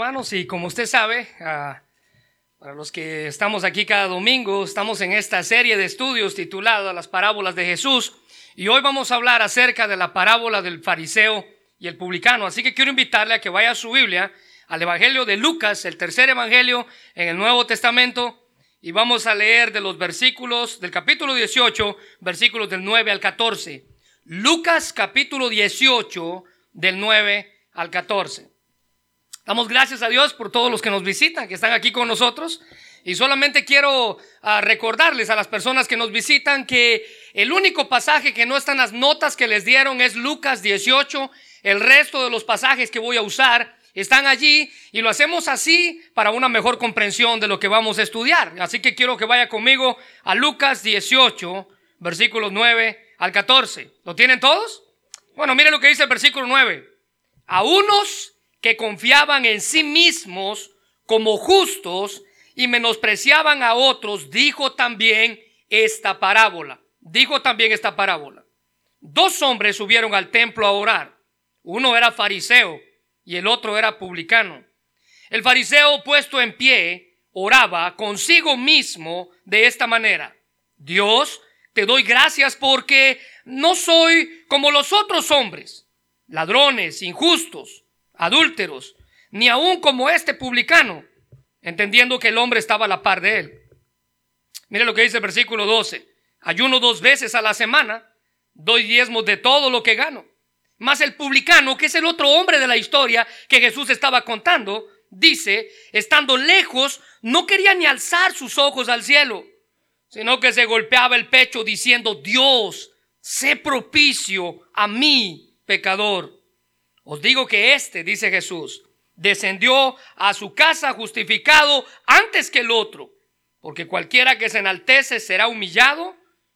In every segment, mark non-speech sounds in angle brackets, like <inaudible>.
Hermanos, y como usted sabe, para los que estamos aquí cada domingo, estamos en esta serie de estudios titulada Las parábolas de Jesús. Y hoy vamos a hablar acerca de la parábola del fariseo y el publicano. Así que quiero invitarle a que vaya a su Biblia, al Evangelio de Lucas, el tercer Evangelio en el Nuevo Testamento. Y vamos a leer de los versículos del capítulo 18, versículos del 9 al 14. Lucas capítulo 18, del 9 al 14. Damos gracias a Dios por todos los que nos visitan, que están aquí con nosotros. Y solamente quiero ah, recordarles a las personas que nos visitan que el único pasaje que no está en las notas que les dieron es Lucas 18. El resto de los pasajes que voy a usar están allí y lo hacemos así para una mejor comprensión de lo que vamos a estudiar. Así que quiero que vaya conmigo a Lucas 18, versículos 9 al 14. ¿Lo tienen todos? Bueno, miren lo que dice el versículo 9. A unos que confiaban en sí mismos como justos y menospreciaban a otros, dijo también esta parábola. Dijo también esta parábola. Dos hombres subieron al templo a orar. Uno era fariseo y el otro era publicano. El fariseo puesto en pie oraba consigo mismo de esta manera. Dios, te doy gracias porque no soy como los otros hombres, ladrones, injustos adúlteros, ni aun como este publicano, entendiendo que el hombre estaba a la par de él. Mire lo que dice el versículo 12. Ayuno dos veces a la semana, doy diezmos de todo lo que gano. Mas el publicano, que es el otro hombre de la historia que Jesús estaba contando, dice, estando lejos, no quería ni alzar sus ojos al cielo, sino que se golpeaba el pecho diciendo, Dios, sé propicio a mí, pecador. Os digo que este, dice Jesús, descendió a su casa justificado antes que el otro, porque cualquiera que se enaltece será humillado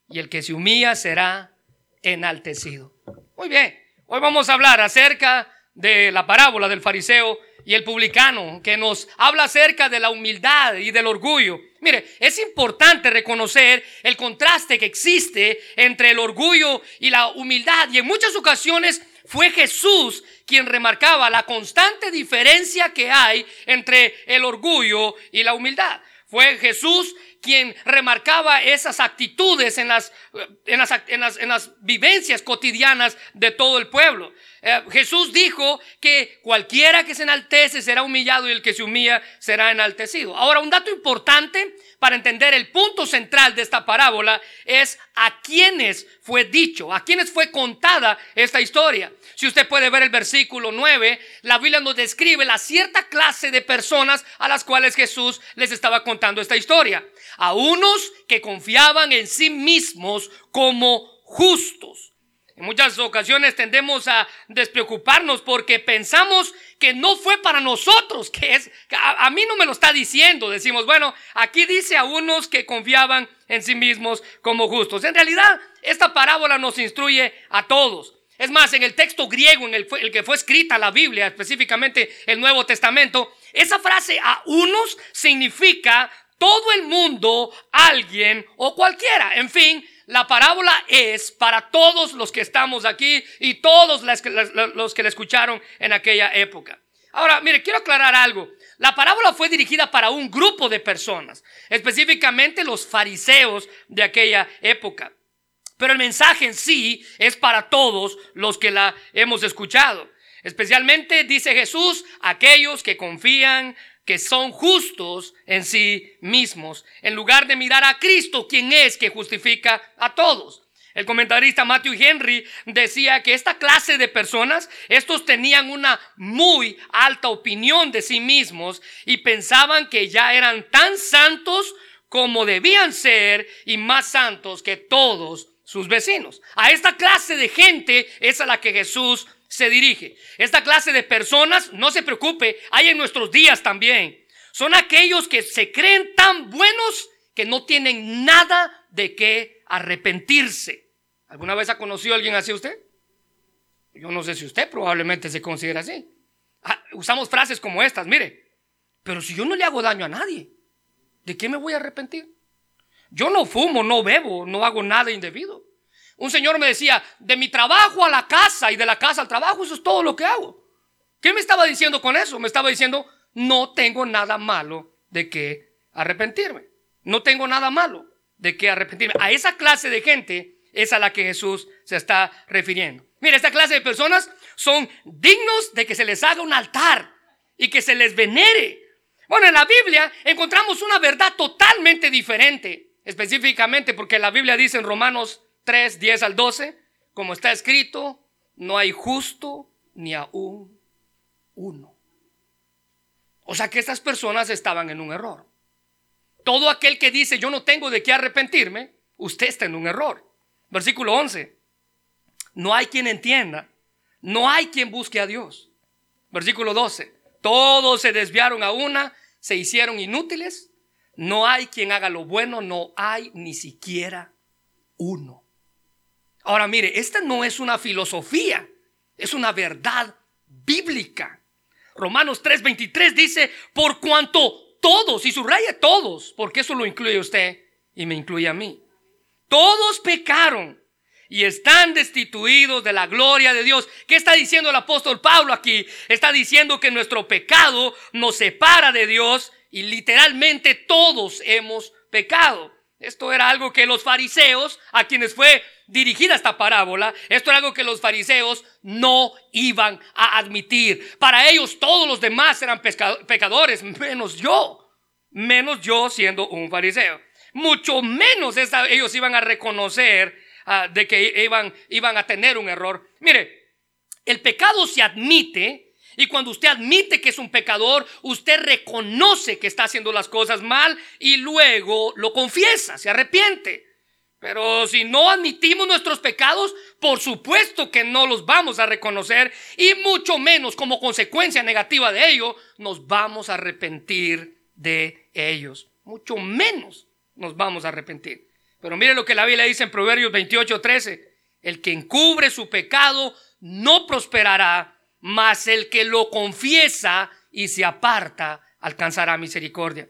y el que se humilla será enaltecido. Muy bien, hoy vamos a hablar acerca de la parábola del fariseo y el publicano, que nos habla acerca de la humildad y del orgullo. Mire, es importante reconocer el contraste que existe entre el orgullo y la humildad y en muchas ocasiones fue Jesús quien remarcaba la constante diferencia que hay entre el orgullo y la humildad. Fue Jesús quien remarcaba esas actitudes en las, en las, en las, vivencias cotidianas de todo el pueblo. Eh, Jesús dijo que cualquiera que se enaltece será humillado y el que se humilla será enaltecido. Ahora, un dato importante para entender el punto central de esta parábola es a quiénes fue dicho, a quiénes fue contada esta historia. Si usted puede ver el versículo 9, la Biblia nos describe la cierta clase de personas a las cuales Jesús les estaba contando esta historia. A unos que confiaban en sí mismos como justos. En muchas ocasiones tendemos a despreocuparnos porque pensamos que no fue para nosotros, que es, a, mí no me lo está diciendo. Decimos, bueno, aquí dice a unos que confiaban en sí mismos como justos. En realidad, esta parábola nos instruye a todos. Es más, en el texto griego en el, el, que fue escrita la Biblia, específicamente el Nuevo Testamento, esa frase a unos significa todo el mundo, alguien o cualquiera. En fin, la parábola es para todos los que estamos aquí y todos los que la escucharon en aquella época. Ahora, mire, quiero aclarar algo. La parábola fue dirigida para un grupo de personas, específicamente los fariseos de aquella época. Pero el mensaje en sí es para todos los que la hemos escuchado. Especialmente, dice Jesús, aquellos que confían, que son justos en sí mismos, en lugar de mirar a Cristo, quien es que justifica a todos. El comentarista Matthew Henry decía que esta clase de personas, estos tenían una muy alta opinión de sí mismos y pensaban que ya eran tan santos como debían ser y más santos que todos sus vecinos. A esta clase de gente es a la que Jesús se dirige. Esta clase de personas, no se preocupe, hay en nuestros días también. Son aquellos que se creen tan buenos que no tienen nada de qué arrepentirse. ¿Alguna vez ha conocido a alguien así usted? Yo no sé si usted probablemente se considera así. Ah, usamos frases como estas, mire, pero si yo no le hago daño a nadie, ¿de qué me voy a arrepentir? Yo no fumo, no bebo, no hago nada indebido. Un señor me decía, de mi trabajo a la casa y de la casa al trabajo, eso es todo lo que hago. ¿Qué me estaba diciendo con eso? Me estaba diciendo, no tengo nada malo de que arrepentirme. No tengo nada malo de que arrepentirme. A esa clase de gente es a la que Jesús se está refiriendo. Mira, esta clase de personas son dignos de que se les haga un altar y que se les venere. Bueno, en la Biblia encontramos una verdad totalmente diferente, específicamente porque la Biblia dice en Romanos 3, 10 al 12, como está escrito, no hay justo ni aún uno. O sea que estas personas estaban en un error. Todo aquel que dice yo no tengo de qué arrepentirme, usted está en un error. Versículo 11. No hay quien entienda, no hay quien busque a Dios. Versículo 12. Todos se desviaron a una, se hicieron inútiles. No hay quien haga lo bueno, no hay ni siquiera uno. Ahora mire, esta no es una filosofía, es una verdad bíblica. Romanos 3:23 dice, por cuanto todos, y subraya todos, porque eso lo incluye usted y me incluye a mí. Todos pecaron y están destituidos de la gloria de Dios. ¿Qué está diciendo el apóstol Pablo aquí? Está diciendo que nuestro pecado nos separa de Dios y literalmente todos hemos pecado. Esto era algo que los fariseos, a quienes fue dirigida esta parábola, esto era algo que los fariseos no iban a admitir. Para ellos todos los demás eran pecadores, menos yo, menos yo siendo un fariseo. Mucho menos ellos iban a reconocer ah, de que iban, iban a tener un error. Mire, el pecado se admite y cuando usted admite que es un pecador, usted reconoce que está haciendo las cosas mal y luego lo confiesa, se arrepiente. Pero si no admitimos nuestros pecados, por supuesto que no los vamos a reconocer y mucho menos como consecuencia negativa de ello, nos vamos a arrepentir de ellos. Mucho menos nos vamos a arrepentir. Pero mire lo que la Biblia dice en Proverbios 28, 13. El que encubre su pecado no prosperará, mas el que lo confiesa y se aparta alcanzará misericordia.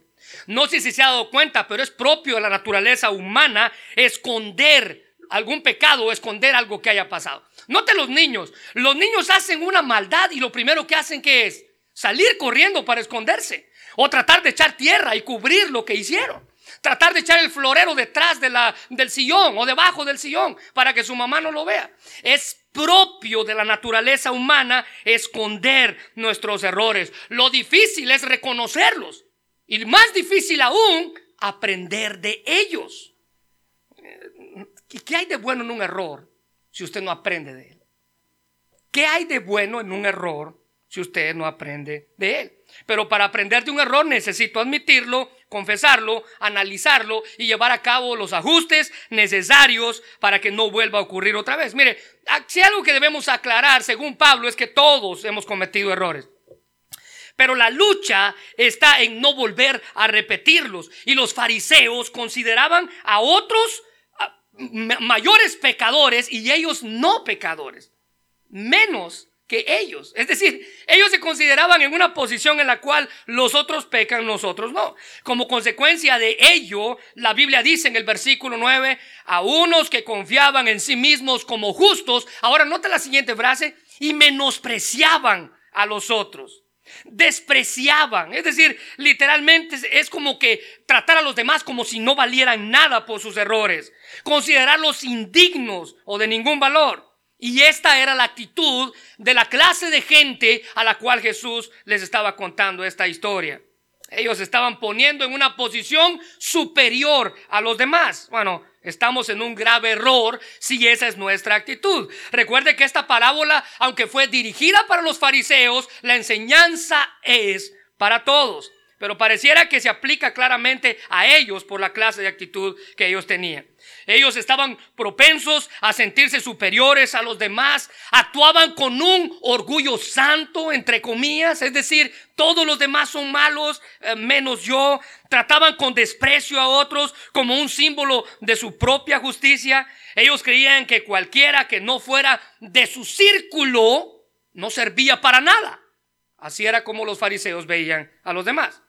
No sé si se ha dado cuenta, pero es propio de la naturaleza humana esconder algún pecado o esconder algo que haya pasado. Note los niños. Los niños hacen una maldad y lo primero que hacen que es salir corriendo para esconderse o tratar de echar tierra y cubrir lo que hicieron. Tratar de echar el florero detrás de la, del sillón o debajo del sillón para que su mamá no lo vea. Es propio de la naturaleza humana esconder nuestros errores. Lo difícil es reconocerlos. Y más difícil aún, aprender de ellos. ¿Qué hay de bueno en un error si usted no aprende de él? ¿Qué hay de bueno en un error si usted no aprende de él? Pero para aprender de un error necesito admitirlo, confesarlo, analizarlo y llevar a cabo los ajustes necesarios para que no vuelva a ocurrir otra vez. Mire, si algo que debemos aclarar, según Pablo, es que todos hemos cometido errores. Pero la lucha está en no volver a repetirlos. Y los fariseos consideraban a otros mayores pecadores y ellos no pecadores. Menos que ellos. Es decir, ellos se consideraban en una posición en la cual los otros pecan, nosotros no. Como consecuencia de ello, la Biblia dice en el versículo 9, a unos que confiaban en sí mismos como justos, ahora nota la siguiente frase, y menospreciaban a los otros. Despreciaban, es decir, literalmente es como que tratar a los demás como si no valieran nada por sus errores, considerarlos indignos o de ningún valor. Y esta era la actitud de la clase de gente a la cual Jesús les estaba contando esta historia. Ellos estaban poniendo en una posición superior a los demás. Bueno, estamos en un grave error si esa es nuestra actitud. Recuerde que esta parábola, aunque fue dirigida para los fariseos, la enseñanza es para todos. Pero pareciera que se aplica claramente a ellos por la clase de actitud que ellos tenían. Ellos estaban propensos a sentirse superiores a los demás, actuaban con un orgullo santo, entre comillas, es decir, todos los demás son malos, eh, menos yo. Trataban con desprecio a otros como un símbolo de su propia justicia. Ellos creían que cualquiera que no fuera de su círculo no servía para nada. Así era como los fariseos veían a los demás.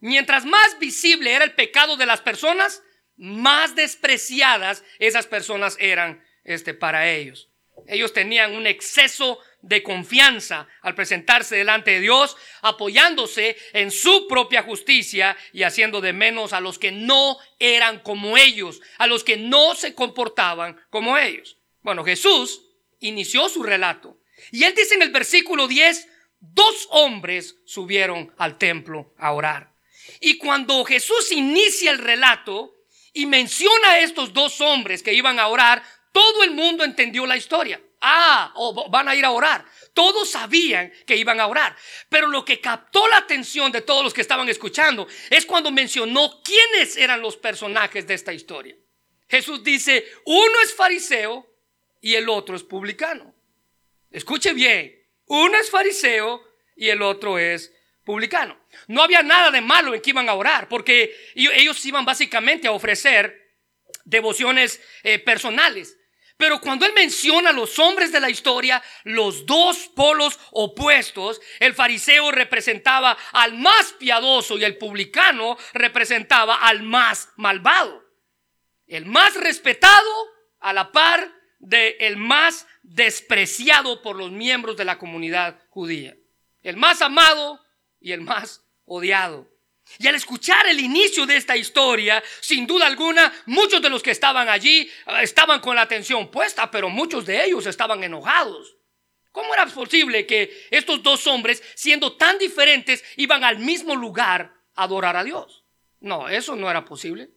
Mientras más visible era el pecado de las personas, más despreciadas esas personas eran este, para ellos. Ellos tenían un exceso de confianza al presentarse delante de Dios, apoyándose en su propia justicia y haciendo de menos a los que no eran como ellos, a los que no se comportaban como ellos. Bueno, Jesús inició su relato y él dice en el versículo 10, dos hombres subieron al templo a orar. Y cuando Jesús inicia el relato y menciona a estos dos hombres que iban a orar, todo el mundo entendió la historia. Ah, van a ir a orar. Todos sabían que iban a orar. Pero lo que captó la atención de todos los que estaban escuchando es cuando mencionó quiénes eran los personajes de esta historia. Jesús dice, uno es fariseo y el otro es publicano. Escuche bien, uno es fariseo y el otro es No había nada de malo en que iban a orar, porque ellos iban básicamente a ofrecer devociones eh, personales. Pero cuando él menciona a los hombres de la historia, los dos polos opuestos, el fariseo representaba al más piadoso y el publicano representaba al más malvado. El más respetado a la par del el más despreciado por los miembros de la comunidad judía. El más amado y el más odiado. Y al escuchar el inicio de esta historia, sin duda alguna, muchos de los que estaban allí eh, estaban con la atención puesta, pero muchos de ellos estaban enojados. ¿Cómo era posible que estos dos hombres, siendo tan diferentes, iban al mismo lugar a adorar a Dios? No, eso no era posible.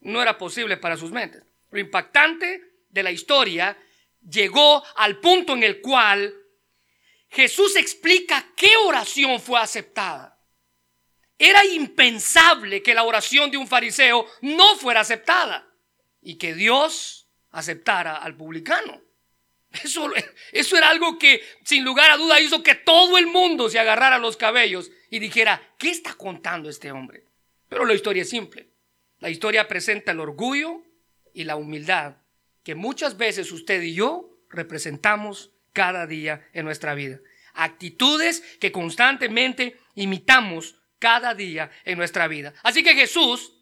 No era posible para sus mentes. Lo impactante de la historia llegó al punto en el cual Jesús explica qué oración fue aceptada. Era impensable que la oración de un fariseo no fuera aceptada y que Dios aceptara al publicano. Eso, eso, era algo que sin lugar a duda hizo que todo el mundo se agarrara los cabellos y dijera, ¿qué está contando este hombre? Pero la historia es simple. La historia presenta el orgullo y la humildad que muchas veces usted y yo representamos cada día en nuestra vida. Actitudes que constantemente imitamos cada día en nuestra vida. Así que Jesús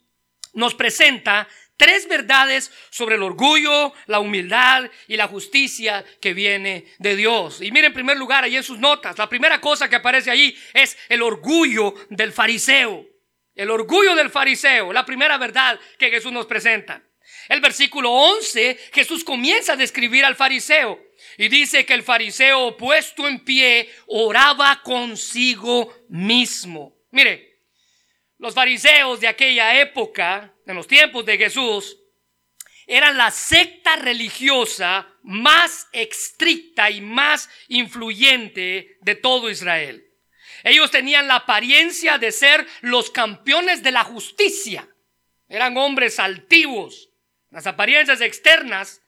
nos presenta tres verdades sobre el orgullo, la humildad y la justicia que viene de Dios. Y miren en primer lugar ahí en sus notas, la primera cosa que aparece ahí es el orgullo del fariseo. El orgullo del fariseo, la primera verdad que Jesús nos presenta. El versículo 11, Jesús comienza a describir al fariseo y dice que el fariseo puesto en pie oraba consigo mismo. Mire, los fariseos de aquella época, en los tiempos de Jesús, eran la secta religiosa más estricta y más influyente de todo Israel. Ellos tenían la apariencia de ser los campeones de la justicia. Eran hombres altivos. Las apariencias externas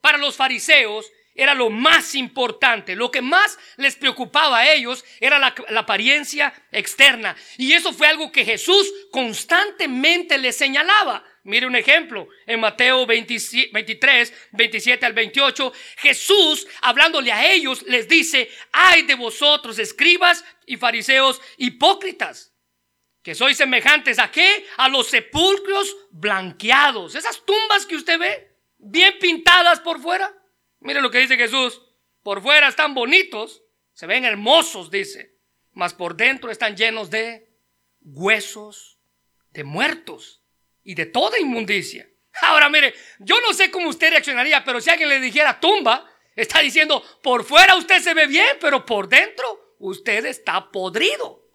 para los fariseos era lo más importante. Lo que más les preocupaba a ellos era la, apariencia externa. Y eso fue algo que Jesús constantemente les señalaba. Mire un ejemplo, en Mateo 23, 27 al 28, Jesús, hablándole a ellos, les dice, ay de vosotros, escribas y fariseos hipócritas, que sois semejantes a qué? A los sepulcros blanqueados, esas tumbas que usted ve, bien pintadas por fuera, Mire lo que dice Jesús. Por fuera están bonitos, se ven hermosos, dice. Mas por dentro están llenos de huesos, de muertos y de toda inmundicia. <laughs> Ahora mire, yo no sé cómo usted reaccionaría, pero si alguien le dijera tumba, está diciendo, por fuera usted se ve bien, pero por dentro usted está podrido.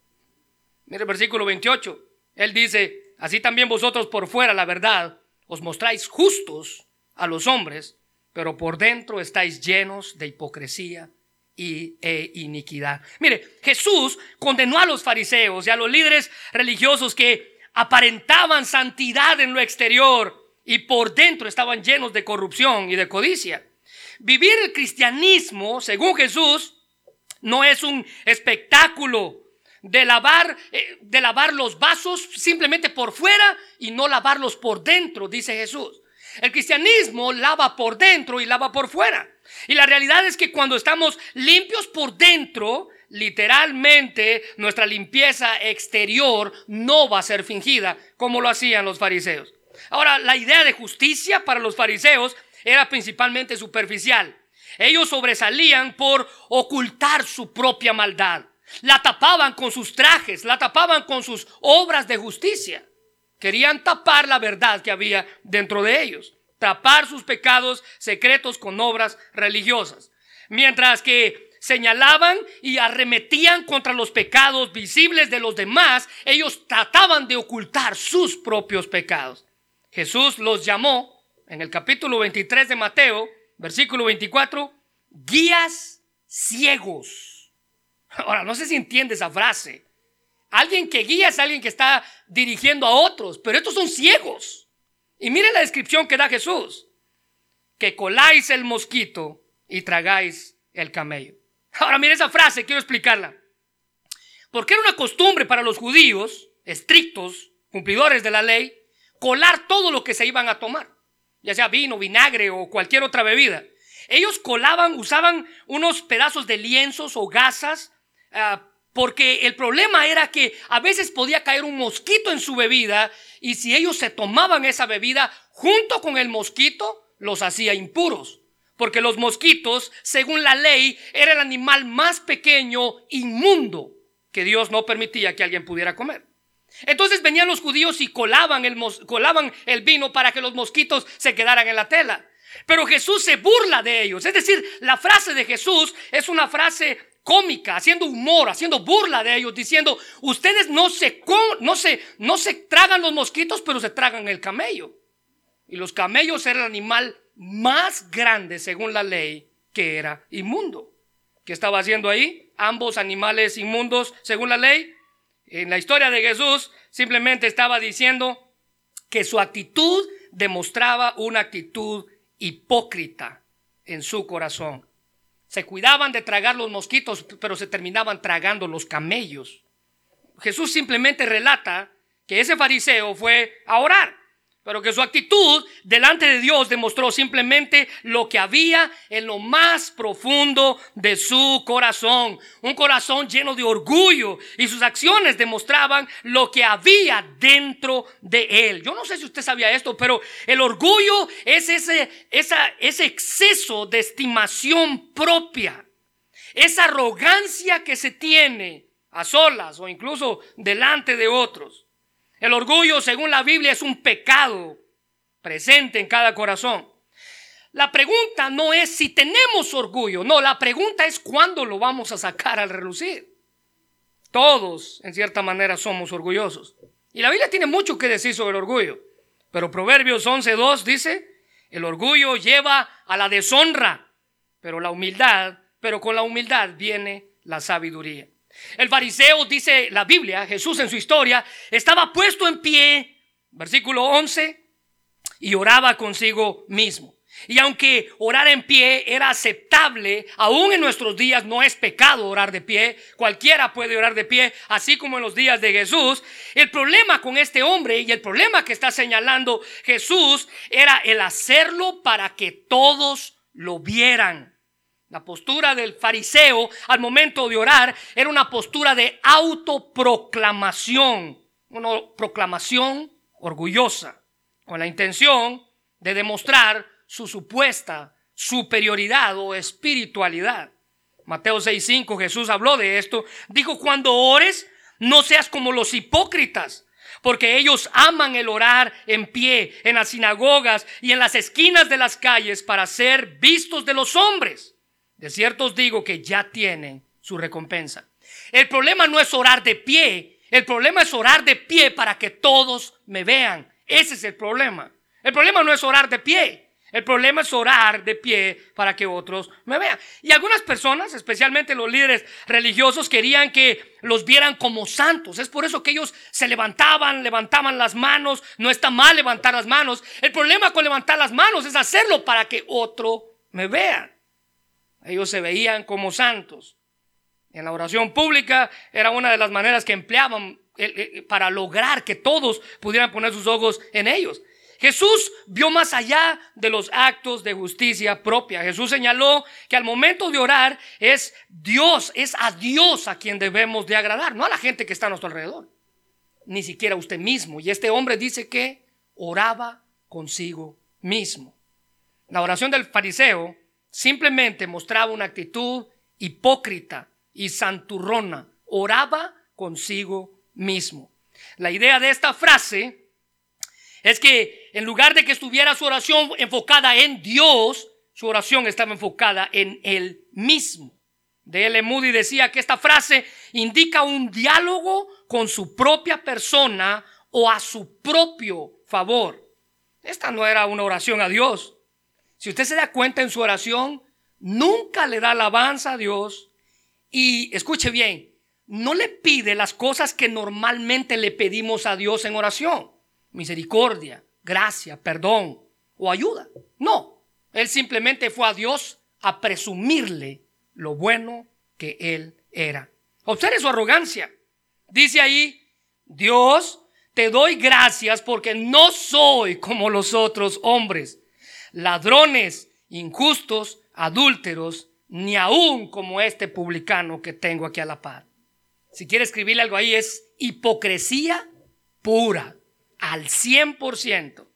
Mire el versículo 28. Él dice, así también vosotros por fuera, la verdad, os mostráis justos a los hombres, pero por dentro estáis llenos de hipocresía y, e iniquidad. Mire, Jesús condenó a los fariseos y a los líderes religiosos que aparentaban santidad en lo exterior y por dentro estaban llenos de corrupción y de codicia. Vivir el cristianismo, según Jesús, no es un espectáculo de lavar, eh, de lavar los vasos simplemente por fuera y no lavarlos por dentro, dice Jesús. El cristianismo lava por dentro y lava por fuera. Y la realidad es que cuando estamos limpios por dentro, literalmente nuestra limpieza exterior no va a ser fingida como lo hacían los fariseos. Ahora, la idea de justicia para los fariseos era principalmente superficial. Ellos sobresalían por ocultar su propia maldad. La tapaban con sus trajes, la tapaban con sus obras de justicia. Querían tapar la verdad que había dentro de ellos, tapar sus pecados secretos con obras religiosas. Mientras que señalaban y arremetían contra los pecados visibles de los demás, ellos trataban de ocultar sus propios pecados. Jesús los llamó en el capítulo 23 de Mateo, versículo 24, guías ciegos. Ahora, no sé si entiende esa frase. Alguien que guía es alguien que está dirigiendo a otros, pero estos son ciegos. Y mire la descripción que da Jesús. Que coláis el mosquito y tragáis el camello. Ahora mire esa frase, quiero explicarla. Porque era una costumbre para los judíos, estrictos, cumplidores de la ley, colar todo lo que se iban a tomar, ya sea vino, vinagre o cualquier otra bebida. Ellos colaban, usaban unos pedazos de lienzos o gasas, ah, porque el problema era que a veces podía caer un mosquito en su bebida y si ellos se tomaban esa bebida junto con el mosquito, los hacía impuros porque los mosquitos, según la ley, era el animal más pequeño, inmundo, que Dios no permitía que alguien pudiera comer. Entonces venían los judíos y colaban el, colaban el vino para que los mosquitos se quedaran en la tela. Pero Jesús se burla de ellos. Es decir, la frase de Jesús es una frase cómica, haciendo humor, haciendo burla de ellos, diciendo, ustedes no se, no se, no se tragan los mosquitos, pero se tragan el camello. Y los camellos eran el animal más grande según la ley que era inmundo. ¿Qué estaba haciendo ahí? Ambos animales inmundos según la ley. En la historia de Jesús simplemente estaba diciendo que su actitud demostraba una actitud hipócrita en su corazón. Se cuidaban de tragar los mosquitos, pero se terminaban tragando los camellos. Jesús simplemente relata que ese fariseo fue a orar pero que su actitud delante de Dios demostró simplemente lo que había en lo más profundo de su corazón. Un corazón lleno de orgullo y sus acciones demostraban lo que había dentro de él. Yo no sé si usted sabía esto, pero el orgullo es ese, ese exceso de estimación propia. Esa arrogancia que se tiene a solas o incluso delante de otros. El orgullo, según la Biblia, es un pecado presente en cada corazón. La pregunta no es si tenemos orgullo, no, la pregunta es cuándo lo vamos a sacar al relucir. Todos, en cierta manera, somos orgullosos. Y la Biblia tiene mucho que decir sobre el orgullo. Pero Proverbios 11.2 dice, el orgullo lleva a la deshonra, pero la humildad, pero con la humildad viene la sabiduría. El fariseo, dice la Biblia, Jesús en su historia, estaba puesto en pie, versículo 11, y oraba consigo mismo. Y aunque orar en pie era aceptable, aún en nuestros días no es pecado orar de pie, cualquiera puede orar de pie, así como en los días de Jesús. El problema con este hombre y el problema que está señalando Jesús era el hacerlo para que todos lo vieran. La postura del fariseo al momento de orar era una postura de autoproclamación, una proclamación orgullosa, con la intención de demostrar su supuesta superioridad o espiritualidad. Mateo 6:5 Jesús habló de esto, dijo, cuando ores, no seas como los hipócritas, porque ellos aman el orar en pie, en las sinagogas y en las esquinas de las calles para ser vistos de los hombres. De cierto os digo que ya tienen su recompensa. El problema no es orar de pie, el problema es orar de pie para que todos me vean. Ese es el problema. El problema no es orar de pie. El problema es orar de pie para que otros me vean. Y algunas personas, especialmente los líderes religiosos, querían que los vieran como santos. Es por eso que ellos se levantaban, levantaban las manos. No está mal levantar las manos. El problema con levantar las manos es hacerlo para que otro me vea. Ellos se veían como santos. En la oración pública era una de las maneras que empleaban eh, eh, para lograr que todos pudieran poner sus ojos en ellos. Jesús vio más allá de los actos de justicia propia. Jesús señaló que al momento de orar es Dios, es a Dios a quien debemos de agradar, no a la gente que está a nuestro alrededor, ni siquiera a usted mismo. Y este hombre dice que oraba consigo mismo. La oración del fariseo simplemente mostraba una actitud hipócrita y santurrona. Oraba consigo mismo. La idea de esta frase es que en lugar de que estuviera su oración enfocada en Dios, su oración estaba enfocada en él mismo. De L. Moody decía que esta frase indica un diálogo con su propia persona o a su propio favor. Esta no era una oración a Dios. Si usted se da cuenta en su oración, nunca le da alabanza a Dios y escuche bien, no le pide las cosas que normalmente le pedimos a Dios en oración. Misericordia, gracia, perdón o ayuda. No, él simplemente fue a Dios a presumirle lo bueno que él era. Observe su arrogancia. Dice ahí, Dios, te doy gracias porque no soy como los otros hombres, ladrones, injustos, adúlteros, ni aún como este publicano que tengo aquí a la par. Si quiere escribirle algo ahí, es hipocresía pura, al 100%.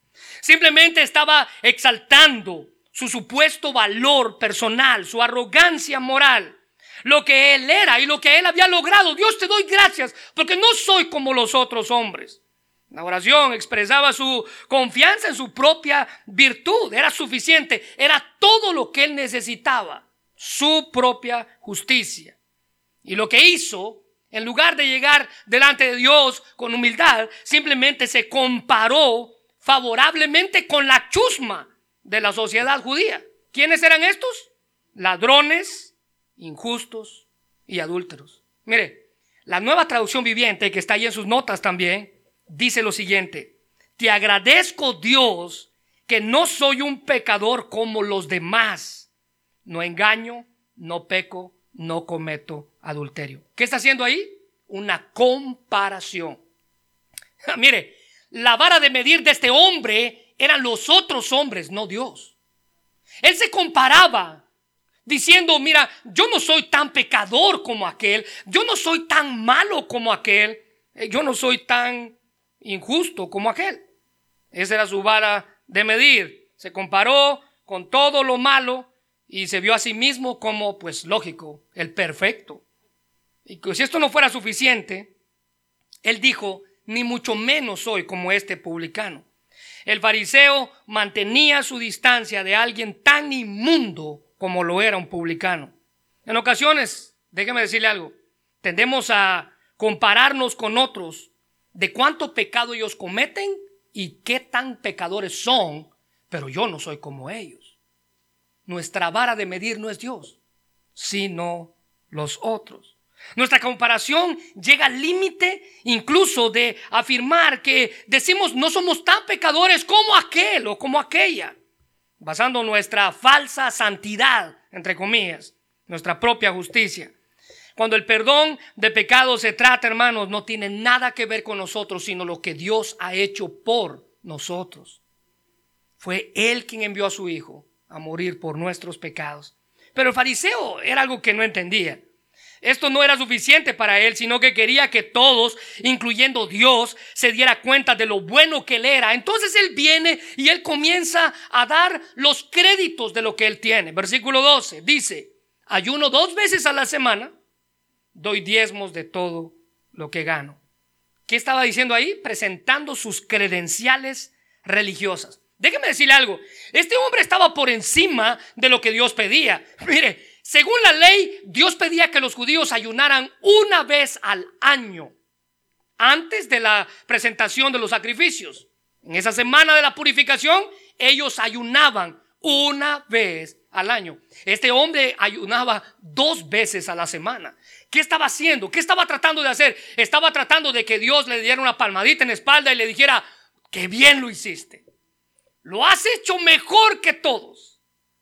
Simplemente estaba exaltando su supuesto valor personal, su arrogancia moral, lo que él era y lo que él había logrado. Dios te doy gracias porque no soy como los otros hombres. La oración expresaba su confianza en su propia virtud, era suficiente, era todo lo que él necesitaba, su propia justicia. Y lo que hizo, en lugar de llegar delante de Dios con humildad, simplemente se comparó favorablemente con la chusma de la sociedad judía. ¿Quiénes eran estos? Ladrones, injustos y adúlteros. Mire, la nueva traducción viviente que está ahí en sus notas también dice lo siguiente, te agradezco Dios que no soy un pecador como los demás. No engaño, no peco, no cometo adulterio. ¿Qué está haciendo ahí? Una comparación. <laughs> Mire, la vara de medir de este hombre eran los otros hombres, no Dios. Él se comparaba diciendo, mira, yo no soy tan pecador como aquel, yo no soy tan malo como aquel, eh, yo no soy tan injusto como aquel. Esa era su vara de medir. Se comparó con todo lo malo y se vio a sí mismo como, pues lógico, el perfecto. Y si esto no fuera suficiente, él dijo, ni mucho menos soy como este publicano. El fariseo mantenía su distancia de alguien tan inmundo como lo era un publicano. En ocasiones, déjeme decirle algo, tendemos a compararnos con otros de cuánto pecado ellos cometen y qué tan pecadores son, pero yo no soy como ellos. Nuestra vara de medir no es Dios, sino los otros. Nuestra comparación llega al límite incluso de afirmar que decimos no somos tan pecadores como aquel o como aquella, basando nuestra falsa santidad, entre comillas, nuestra propia justicia. Cuando el perdón de pecados se trata, hermanos, no tiene nada que ver con nosotros, sino lo que Dios ha hecho por nosotros. Fue Él quien envió a su Hijo a morir por nuestros pecados. Pero el fariseo era algo que no entendía. Esto no era suficiente para él, sino que quería que todos, incluyendo Dios, se diera cuenta de lo bueno que él era. Entonces él viene y él comienza a dar los créditos de lo que él tiene. Versículo 12 dice, ayuno dos veces a la semana doy diezmos de todo lo que gano. ¿Qué estaba diciendo ahí? Presentando sus credenciales religiosas. Déjeme decirle algo. Este hombre estaba por encima de lo que Dios pedía. <laughs> Mire, según la ley, Dios pedía que los judíos ayunaran una vez al año antes de la presentación de los sacrificios. En esa semana de la purificación, ellos ayunaban una vez al año. Este hombre ayunaba dos veces a la semana. ¿Qué estaba haciendo? ¿Qué estaba tratando de hacer? Estaba tratando de que Dios le diera una palmadita en la espalda y le dijera, que bien lo hiciste. Lo has hecho mejor que todos.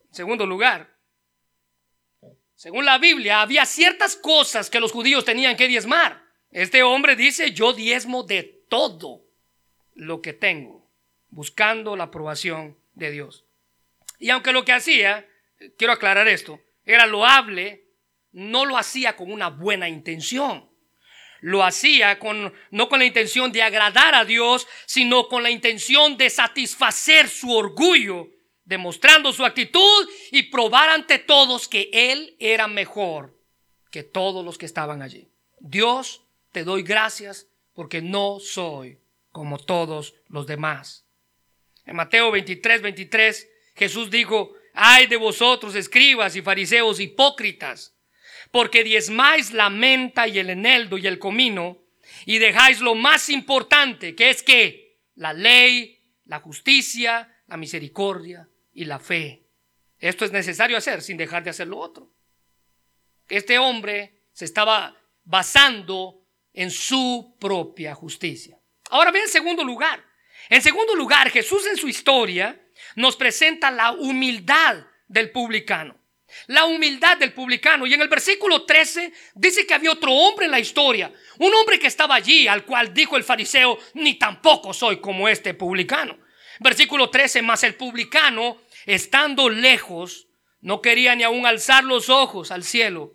En segundo lugar, según la Biblia, había ciertas cosas que los judíos tenían que diezmar. Este hombre dice, yo diezmo de todo lo que tengo, buscando la aprobación de Dios. Y aunque lo que hacía, quiero aclarar esto, era loable no lo hacía con una buena intención. Lo hacía con, no con la intención de agradar a Dios, sino con la intención de satisfacer su orgullo demostrando su actitud y probar ante todos que Él era mejor que todos los que estaban allí. Dios, te doy gracias porque no soy como todos los demás. En Mateo 23, 23, Jesús dijo, ay de vosotros, escribas y fariseos hipócritas, porque diezmáis la menta y el eneldo y el comino, y dejáis lo más importante, que es que la ley, la justicia, la misericordia y la fe. Esto es necesario hacer sin dejar de hacer lo otro. Este hombre se estaba basando en su propia justicia. Ahora ve en segundo lugar. En segundo lugar, Jesús en su historia nos presenta la humildad del publicano. La humildad del publicano. Y en el versículo 13 dice que había otro hombre en la historia. Un hombre que estaba allí, al cual dijo el fariseo, ni tampoco soy como este publicano. Versículo 13, más el publicano estando lejos, no quería ni aún alzar los ojos al cielo,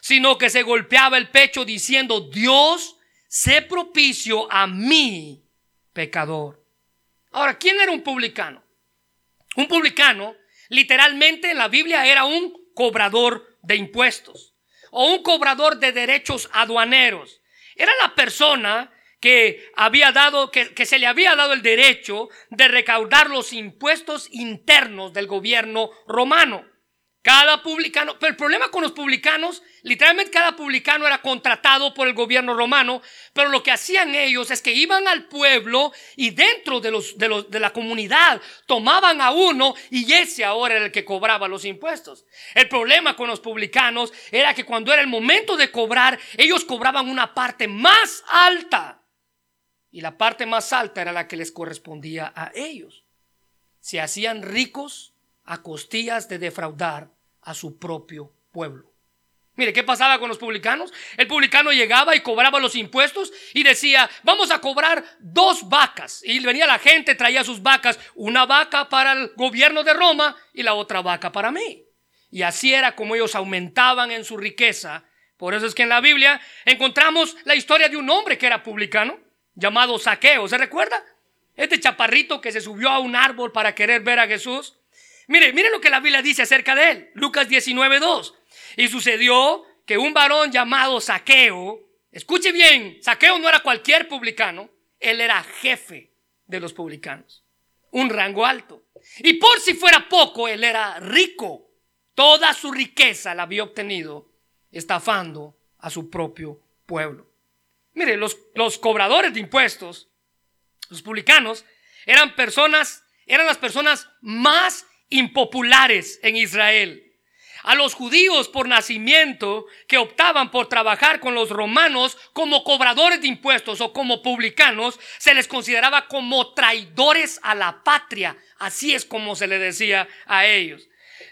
sino que se golpeaba el pecho diciendo, Dios, sé propicio a mí, pecador. Ahora, ¿quién era un publicano? Un publicano, literalmente en la Biblia, era un cobrador de impuestos o un cobrador de derechos aduaneros. Era la persona que había dado, que, se le había dado el derecho de recaudar los impuestos internos del gobierno romano. Cada publicano, pero el problema con los publicanos, literalmente cada publicano era contratado por el gobierno romano, pero lo que hacían ellos es que iban al pueblo y dentro de, los, de, la comunidad tomaban a uno y ese ahora era el que cobraba los impuestos. El problema con los publicanos era que cuando era el momento de cobrar, ellos cobraban una parte más alta y la parte más alta era la que les correspondía a ellos. Se hacían ricos a costillas de defraudar a su propio pueblo. Mire, ¿qué pasaba con los publicanos? El publicano llegaba y cobraba los impuestos y decía, vamos a cobrar dos vacas. Y venía la gente, traía sus vacas, una vaca para el gobierno de Roma y la otra vaca para mí. Y así era como ellos aumentaban en su riqueza. Por eso es que en la Biblia encontramos la historia de un hombre que era publicano llamado Saqueo. ¿Se recuerda? Este chaparrito que se subió a un árbol para querer ver a Jesús. Mire, mire lo que la Biblia dice acerca de él. Lucas 19:2. Y sucedió que un varón llamado Saqueo, escuche bien, Saqueo no era cualquier publicano, él era jefe de los publicanos, un rango alto. Y por si fuera poco, él era rico. Toda su riqueza la había obtenido estafando a su propio pueblo. Mire, los, los cobradores de impuestos, los publicanos, eran personas, eran las personas más impopulares en Israel. A los judíos por nacimiento que optaban por trabajar con los romanos como cobradores de impuestos o como publicanos, se les consideraba como traidores a la patria. Así es como se le decía a ellos.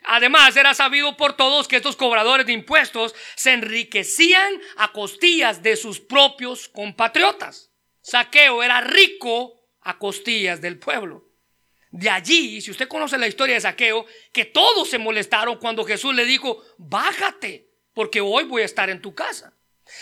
Además, era sabido por todos que estos cobradores de impuestos se enriquecían a costillas de sus propios compatriotas. Saqueo era rico a costillas del pueblo. De allí, si usted conoce la historia de Saqueo, que todos se molestaron cuando Jesús le dijo, bájate, porque hoy voy a estar en tu casa.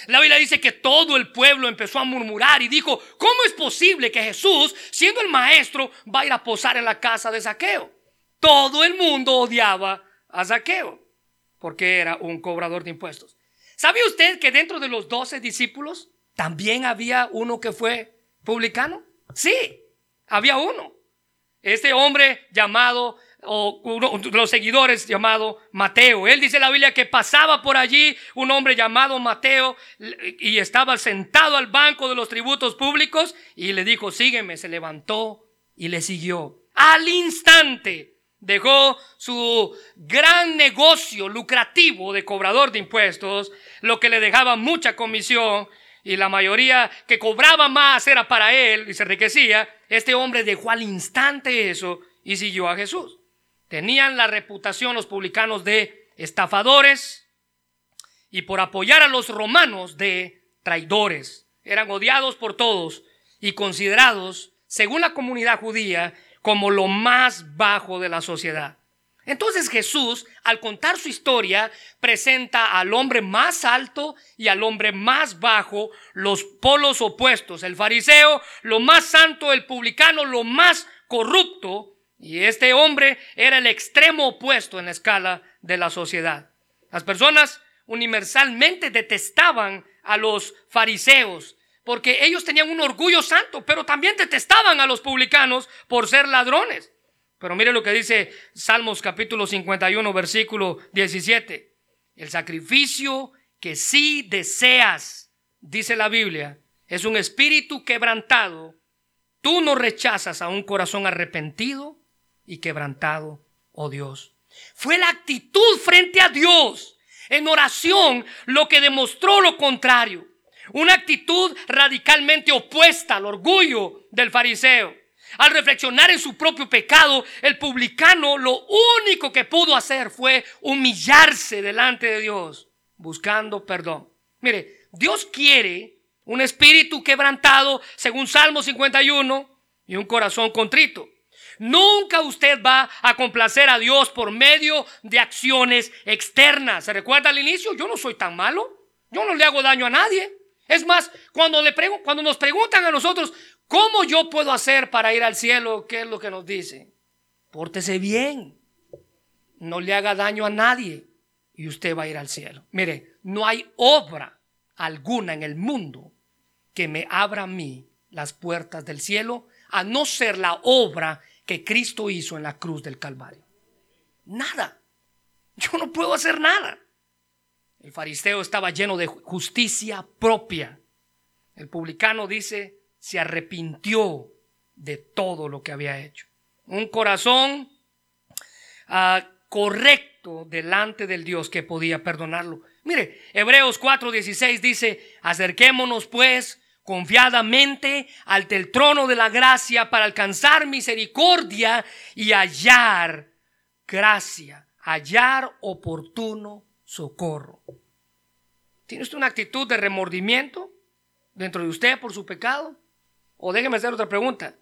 La Biblia dice que todo el pueblo empezó a murmurar y dijo, ¿cómo es posible que Jesús, siendo el maestro, va a ir a posar en la casa de Saqueo? Todo el mundo odiaba a Saqueo porque era un cobrador de impuestos. ¿Sabía usted que dentro de los doce discípulos también había uno que fue publicano? Sí, había uno. Este hombre llamado, o uno los seguidores llamado Mateo. Él dice la Biblia que pasaba por allí un hombre llamado Mateo y estaba sentado al banco de los tributos públicos y le dijo, sígueme. Se levantó y le siguió. Al instante Dejó su gran negocio lucrativo de cobrador de impuestos, lo que le dejaba mucha comisión y la mayoría que cobraba más era para él y se enriquecía. Este hombre dejó al instante eso y siguió a Jesús. Tenían la reputación los publicanos de estafadores y por apoyar a los romanos de traidores. Eran odiados por todos y considerados, según la comunidad judía, como lo más bajo de la sociedad. Entonces Jesús, al contar su historia, presenta al hombre más alto y al hombre más bajo, los polos opuestos, el fariseo, lo más santo, el publicano, lo más corrupto, Y este hombre era el extremo opuesto en la escala de la sociedad. Las personas universalmente detestaban a los fariseos porque ellos tenían un orgullo santo, pero también detestaban a los publicanos por ser ladrones. Pero mire lo que dice Salmos capítulo 51, versículo 17. El sacrificio que sí deseas, dice la Biblia, es un espíritu quebrantado. Tú no rechazas a un corazón arrepentido y quebrantado, oh Dios. Fue la actitud frente a Dios en oración lo que demostró lo contrario. Una actitud radicalmente opuesta al orgullo del fariseo. Al reflexionar en su propio pecado, el publicano lo único que pudo hacer fue humillarse delante de Dios, buscando perdón. Mire, Dios quiere un espíritu quebrantado, según Salmo 51, y un corazón contrito. Nunca usted va a complacer a Dios por medio de acciones externas. ¿Se recuerda al inicio? Yo no soy tan malo. Yo no le hago daño a nadie. Es más, cuando, le cuando nos preguntan a nosotros, ¿cómo yo puedo hacer para ir al cielo? ¿Qué es lo que nos dice? Pórtese bien. No le haga daño a nadie y usted va a ir al cielo. Mire, no hay obra alguna en el mundo que me abra a mí las puertas del cielo, a no ser la obra que Cristo hizo en la cruz del Calvario. Nada. Yo no puedo hacer nada. El fariseo estaba lleno de justicia propia. El publicano dice, se arrepintió de todo lo que había hecho. Un corazón ah, correcto delante del Dios que podía perdonarlo. Mire, Hebreos 4:16 dice, acerquémonos pues confiadamente ante el trono de la gracia para alcanzar misericordia y hallar gracia, hallar oportuno socorro. ¿Tiene usted una actitud de remordimiento dentro de usted por su pecado? O déjeme hacer otra pregunta.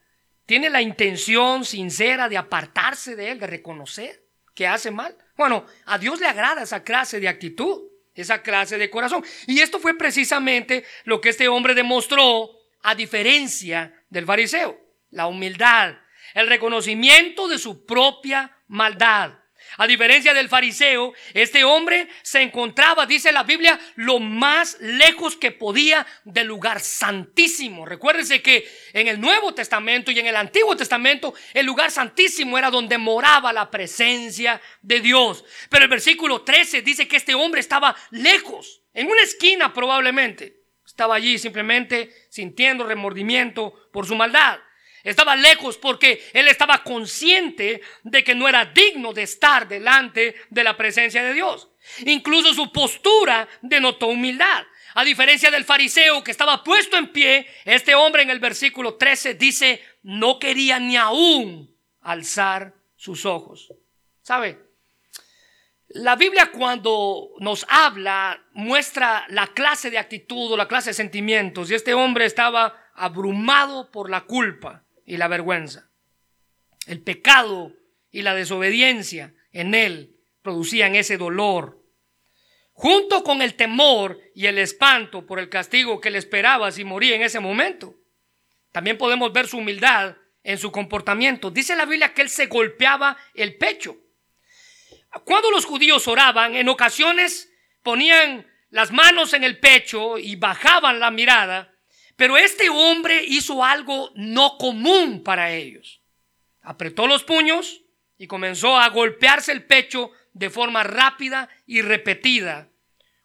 ¿Tiene la intención sincera de apartarse de él, de reconocer que hace mal? Bueno, a Dios le agrada esa clase de actitud, esa clase de corazón. Y esto fue precisamente lo que este hombre demostró a diferencia del fariseo. La humildad, el reconocimiento de su propia maldad. A diferencia del fariseo, este hombre se encontraba, dice la Biblia, lo más lejos que podía del lugar santísimo. Recuérdense que en el Nuevo Testamento y en el Antiguo Testamento, el lugar santísimo era donde moraba la presencia de Dios. Pero el versículo 13 dice que este hombre estaba lejos, en una esquina probablemente. Estaba allí simplemente sintiendo remordimiento por su maldad. Estaba lejos porque él estaba consciente de que no era digno de estar delante de la presencia de Dios. Incluso su postura denotó humildad. A diferencia del fariseo que estaba puesto en pie, este hombre en el versículo 13 dice, no quería ni aún alzar sus ojos. ¿Sabe? La Biblia cuando nos habla muestra la clase de actitud o la clase de sentimientos y este hombre estaba abrumado por la culpa y la vergüenza. El pecado y la desobediencia en él producían ese dolor. Junto con el temor y el espanto por el castigo que le esperaba si moría en ese momento. También podemos ver su humildad en su comportamiento. Dice la Biblia que él se golpeaba el pecho. Cuando los judíos oraban, en ocasiones ponían las manos en el pecho y bajaban la mirada pero este hombre hizo algo no común para ellos. Apretó los puños y comenzó a golpearse el pecho de forma rápida y repetida,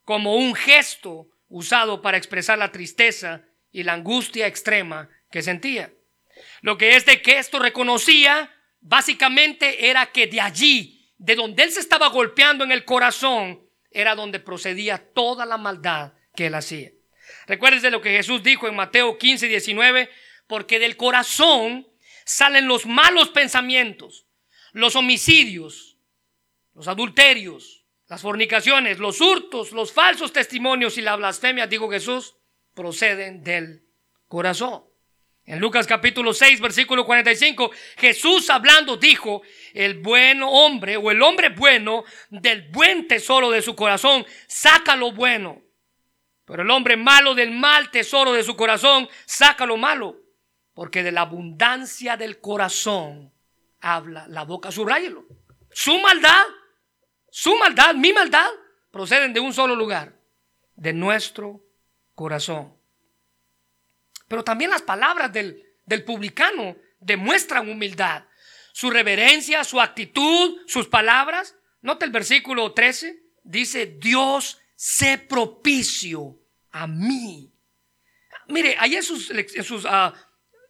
como un gesto usado para expresar la tristeza y la angustia extrema que sentía. Lo que este gesto reconocía básicamente era que de allí, de donde él se estaba golpeando en el corazón, era donde procedía toda la maldad que él hacía. Recuérdese lo que Jesús dijo en Mateo 15, 19, porque del corazón salen los malos pensamientos, los homicidios, los adulterios, las fornicaciones, los hurtos, los falsos testimonios y la blasfemia, dijo Jesús, proceden del corazón. En Lucas capítulo 6, versículo 45, Jesús hablando dijo, el buen hombre o el hombre bueno del buen tesoro de su corazón saca lo bueno pero el hombre malo del mal tesoro de su corazón saca lo malo, porque de la abundancia del corazón habla la boca. Subráyelo. Su maldad, su maldad, mi maldad, proceden de un solo lugar, de nuestro corazón. Pero también las palabras del, del publicano demuestran humildad. Su reverencia, su actitud, sus palabras. Nota el versículo 13. Dice, Dios sé propicio a mí. Mire, ahí en sus, ah,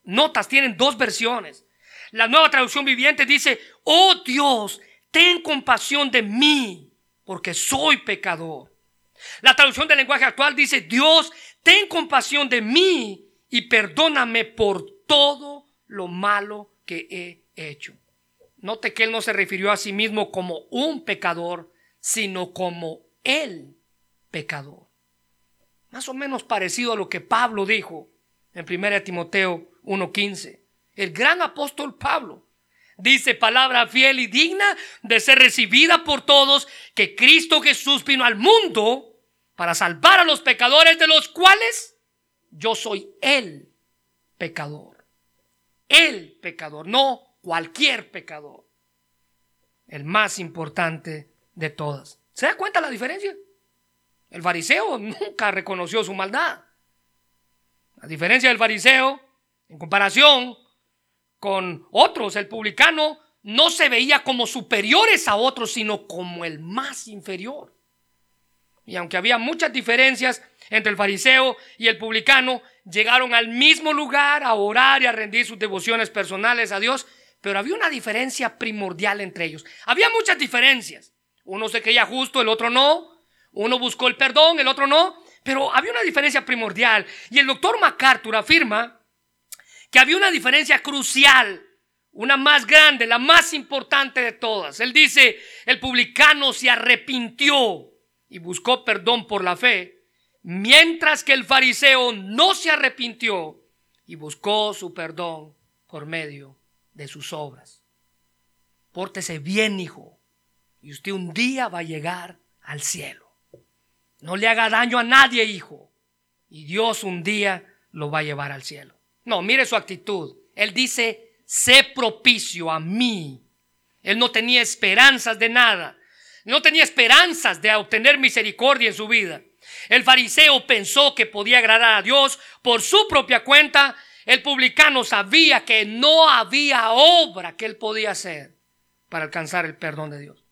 notas tienen dos versiones. La nueva traducción viviente dice, oh Dios, ten compasión de mí, porque soy pecador. La traducción del lenguaje actual dice, Dios, ten compasión de mí y perdóname por todo lo malo que he hecho. Note que él no se refirió a sí mismo como un pecador, sino como el pecador. Más o menos parecido a lo que Pablo dijo en 1 Timoteo 1.15. El gran apóstol Pablo dice palabra fiel y digna de ser recibida por todos, que Cristo Jesús vino al mundo para salvar a los pecadores de los cuales yo soy el pecador. El pecador, no cualquier pecador. El más importante de todas. ¿Se da cuenta la diferencia? El fariseo nunca reconoció su maldad. La diferencia del fariseo, en comparación con otros, el publicano no se veía como superiores a otros, sino como el más inferior. Y aunque había muchas diferencias entre el fariseo y el publicano, llegaron al mismo lugar a orar y a rendir sus devociones personales a Dios, pero había una diferencia primordial entre ellos. Había muchas diferencias. Uno se creía justo, el otro no. Uno buscó el perdón, el otro no. Pero había una diferencia primordial. Y el doctor MacArthur afirma que había una diferencia crucial, una más grande, la más importante de todas. Él dice, el publicano se arrepintió y buscó perdón por la fe, mientras que el fariseo no se arrepintió y buscó su perdón por medio de sus obras. Pórtese bien, hijo, y usted un día va a llegar al cielo. No le haga daño a nadie, hijo, y Dios un día lo va a llevar al cielo. No, mire su actitud. Él dice, sé propicio a mí. Él no tenía esperanzas de nada. No tenía esperanzas de obtener misericordia en su vida. El fariseo pensó que podía agradar a Dios por su propia cuenta. El publicano sabía que no había obra que él podía hacer para alcanzar el perdón de Dios.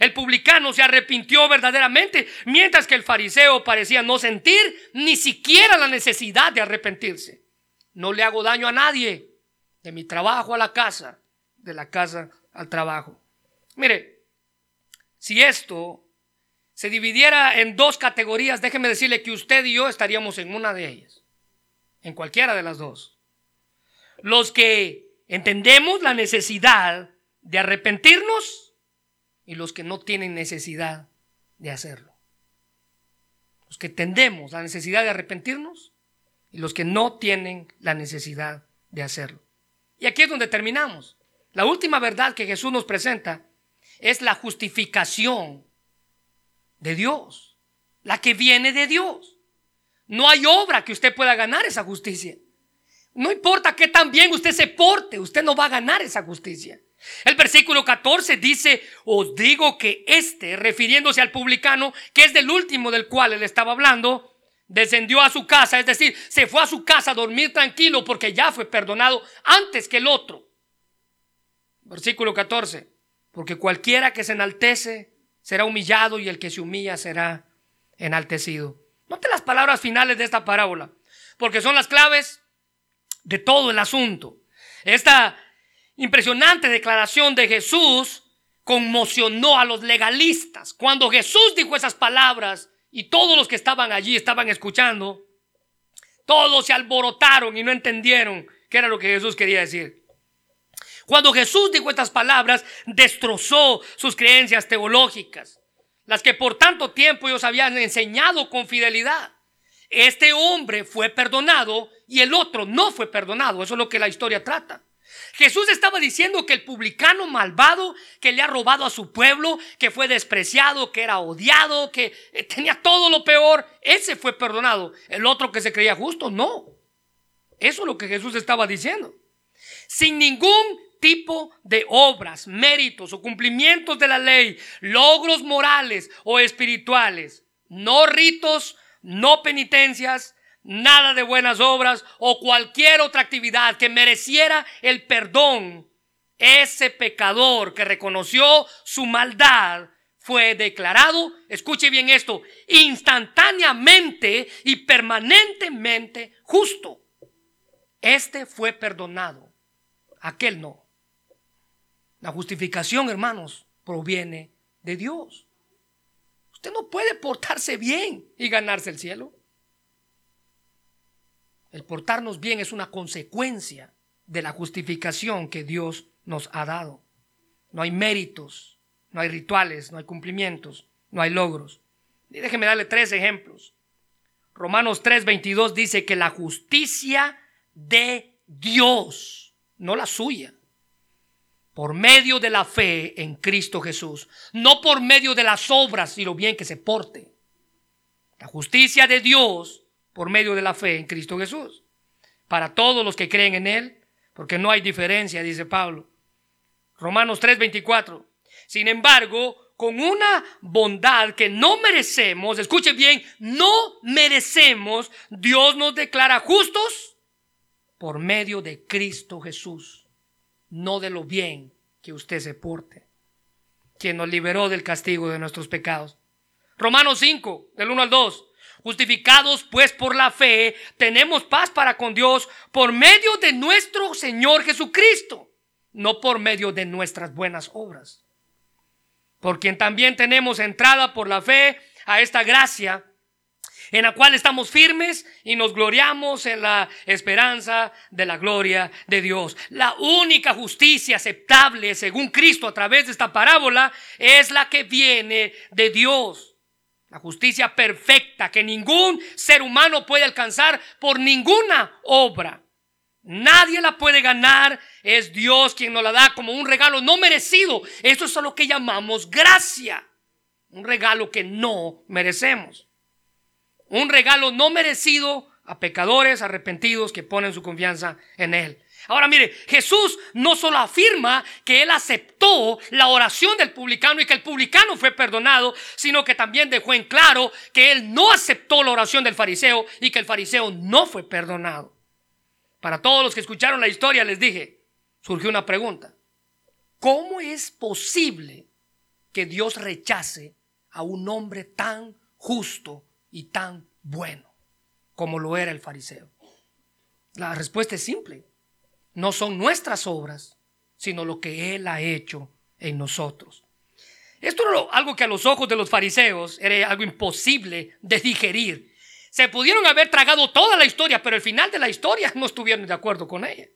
El publicano se arrepintió verdaderamente, mientras que el fariseo parecía no sentir ni siquiera la necesidad de arrepentirse. No le hago daño a nadie, de mi trabajo a la casa, de la casa al trabajo. Mire, si esto se dividiera en dos categorías, déjeme decirle que usted y yo estaríamos en una de ellas, en cualquiera de las dos. Los que entendemos la necesidad de arrepentirnos y los que no tienen necesidad de hacerlo. Los que entendemos la necesidad de arrepentirnos y los que no tienen la necesidad de hacerlo. Y aquí es donde terminamos. La última verdad que Jesús nos presenta es la justificación de Dios, la que viene de Dios. No hay obra que usted pueda ganar esa justicia. No importa qué tan bien usted se porte, usted no va a ganar esa justicia. El versículo 14 dice, os digo que este, refiriéndose al publicano, que es del último del cual él estaba hablando, descendió a su casa, es decir, se fue a su casa a dormir tranquilo porque ya fue perdonado antes que el otro. Versículo 14 porque cualquiera que se enaltece será humillado y el que se humilla será enaltecido. Note las palabras finales de esta parábola, porque son las claves de todo el asunto. Esta impresionante declaración de Jesús conmocionó a los legalistas. Cuando Jesús dijo esas palabras y todos los que estaban allí estaban escuchando, todos se alborotaron y no entendieron qué era lo que Jesús quería decir. Cuando Jesús dijo estas palabras, destrozó sus creencias teológicas, las que por tanto tiempo ellos habían enseñado con fidelidad. Este hombre fue perdonado y el otro no fue perdonado. Eso es lo que la historia trata. Jesús estaba diciendo que el publicano malvado que le ha robado a su pueblo, que fue despreciado, que era odiado, que eh, tenía todo lo peor, ese fue perdonado. El otro que se creía justo, no. Eso es lo que Jesús estaba diciendo. Sin ningún tipo de obras, méritos o cumplimientos de la ley, logros morales o espirituales, no ritos, no penitencias, nada de buenas obras o cualquier otra actividad que mereciera el perdón, ese pecador que reconoció su maldad fue declarado, escuche bien esto, instantáneamente y permanentemente justo. Este fue perdonado, aquel no. La justificación, hermanos, proviene de Dios. Usted no puede portarse bien y ganarse el cielo. El portarnos bien es una consecuencia de la justificación que Dios nos ha dado. No hay méritos, no hay rituales, no hay cumplimientos, no hay logros. Y déjeme darle tres ejemplos. Romanos 3:22 dice que la justicia de Dios, no la suya, por medio de la fe en Cristo Jesús, no por medio de las obras y lo bien que se porte. La justicia de Dios por medio de la fe en Cristo Jesús. Para todos los que creen en Él, porque no hay diferencia, dice Pablo. Romanos 3:24. Sin embargo, con una bondad que no merecemos, escuche bien, no merecemos, Dios nos declara justos por medio de Cristo Jesús, no de lo bien que usted se porte, quien nos liberó del castigo de nuestros pecados. Romanos 5, del 1 al 2. Justificados pues por la fe, tenemos paz para con Dios por medio de nuestro Señor Jesucristo, no por medio de nuestras buenas obras. Por quien también tenemos entrada por la fe a esta gracia, en la cual estamos firmes y nos gloriamos en la esperanza de la gloria de Dios. La única justicia aceptable según Cristo a través de esta parábola es la que viene de Dios. La justicia perfecta que ningún ser humano puede alcanzar por ninguna obra. Nadie la puede ganar. Es Dios quien nos la da como un regalo no merecido. Eso es lo que llamamos gracia. Un regalo que no merecemos. Un regalo no merecido a pecadores arrepentidos que ponen su confianza en Él. Ahora mire, Jesús no solo afirma que él aceptó la oración del publicano y que el publicano fue perdonado, sino que también dejó en claro que él no aceptó la oración del fariseo y que el fariseo no fue perdonado. Para todos los que escucharon la historia les dije, surgió una pregunta. ¿Cómo es posible que Dios rechace a un hombre tan justo y tan bueno como lo era el fariseo? La respuesta es simple no son nuestras obras, sino lo que Él ha hecho en nosotros. Esto era algo que a los ojos de los fariseos era algo imposible de digerir. Se pudieron haber tragado toda la historia, pero al final de la historia no estuvieron de acuerdo con ella.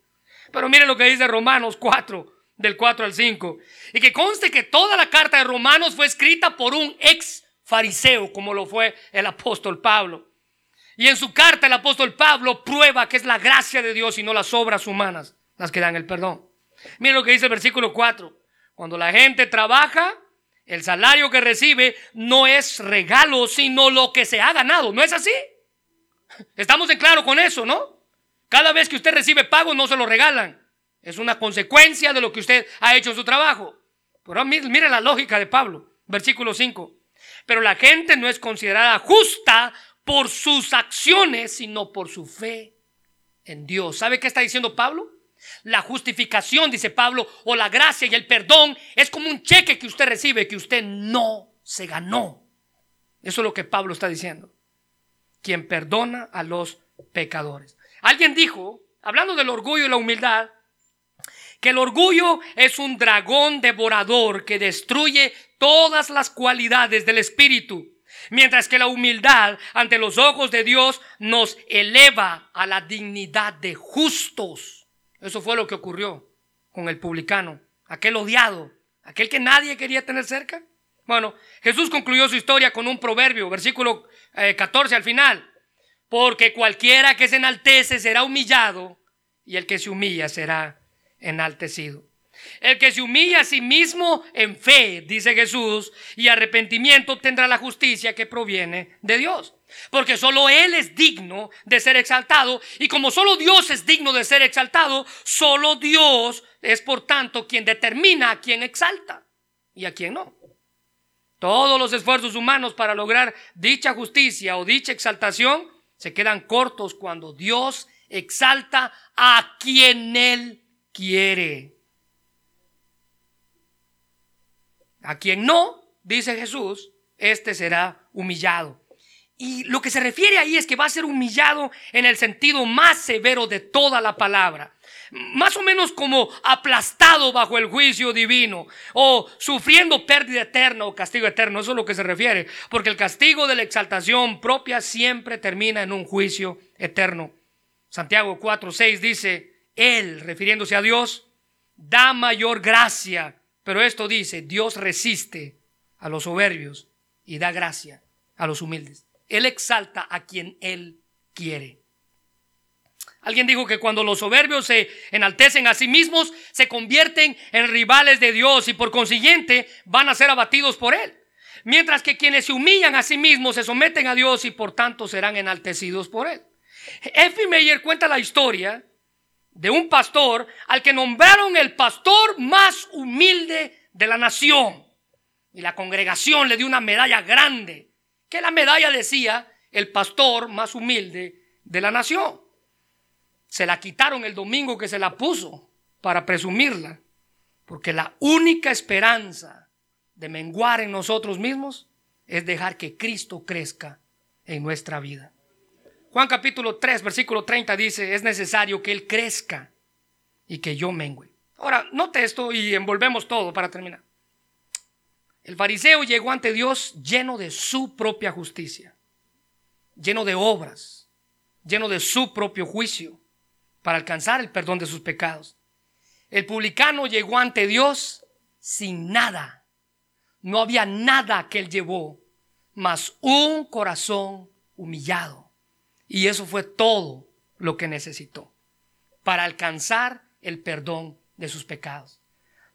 Pero mire lo que dice Romanos 4, del 4 al 5. Y que conste que toda la carta de Romanos fue escrita por un ex fariseo, como lo fue el apóstol Pablo. Y en su carta el apóstol Pablo prueba que es la gracia de Dios y no las obras humanas las que dan el perdón. Miren lo que dice el versículo 4. Cuando la gente trabaja, el salario que recibe no es regalo, sino lo que se ha ganado. ¿No es así? Estamos en claro con eso, ¿no? Cada vez que usted recibe pago no se lo regalan. Es una consecuencia de lo que usted ha hecho en su trabajo. Pero mire la lógica de Pablo, versículo 5. Pero la gente no es considerada justa por sus acciones, sino por su fe en Dios. ¿Sabe qué está diciendo Pablo? La justificación, dice Pablo, o la gracia y el perdón es como un cheque que usted recibe que usted no se ganó. Eso es lo que Pablo está diciendo. Quien perdona a los pecadores. Alguien dijo, hablando del orgullo y la humildad, que el orgullo es un dragón devorador que destruye todas las cualidades del espíritu Mientras que la humildad ante los ojos de Dios nos eleva a la dignidad de justos. Eso fue lo que ocurrió con el publicano, aquel odiado, aquel que nadie quería tener cerca. Bueno, Jesús concluyó su historia con un proverbio, versículo 14 eh, al final. Porque cualquiera que se enaltece será humillado y el que se humilla será enaltecido. El que se humilla a sí mismo en fe, dice Jesús, y arrepentimiento tendrá la justicia que proviene de Dios. Porque solo Él es digno de ser exaltado y como solo Dios es digno de ser exaltado, solo Dios es por tanto quien determina a quien exalta y a quien no. Todos los esfuerzos humanos para lograr dicha justicia o dicha exaltación se quedan cortos cuando Dios exalta a quien Él quiere. A quien no, dice Jesús, este será humillado. Y lo que se refiere ahí es que va a ser humillado en el sentido más severo de toda la palabra. Más o menos como aplastado bajo el juicio divino o sufriendo pérdida eterna o castigo eterno. Eso es lo que se refiere. Porque el castigo de la exaltación propia siempre termina en un juicio eterno. Santiago 4:6 dice, Él, refiriéndose a Dios, da mayor gracia. Pero esto dice, Dios resiste a los soberbios y da gracia a los humildes. Él exalta a quien Él quiere. Alguien dijo que cuando los soberbios se enaltecen a sí mismos, se convierten en rivales de Dios y por consiguiente van a ser abatidos por Él. Mientras que quienes se humillan a sí mismos se someten a Dios y por tanto serán enaltecidos por Él. Effie Meyer cuenta la historia de un pastor al que nombraron el pastor más humilde de la nación. Y la congregación le dio una medalla grande, que la medalla decía el pastor más humilde de la nación. Se la quitaron el domingo que se la puso para presumirla, porque la única esperanza de menguar en nosotros mismos es dejar que Cristo crezca en nuestra vida. Juan capítulo 3, versículo 30 dice, es necesario que Él crezca y que yo mengüe. Ahora, note esto y envolvemos todo para terminar. El fariseo llegó ante Dios lleno de su propia justicia, lleno de obras, lleno de su propio juicio para alcanzar el perdón de sus pecados. El publicano llegó ante Dios sin nada. No había nada que él llevó, más un corazón humillado. Y eso fue todo lo que necesitó para alcanzar el perdón de sus pecados.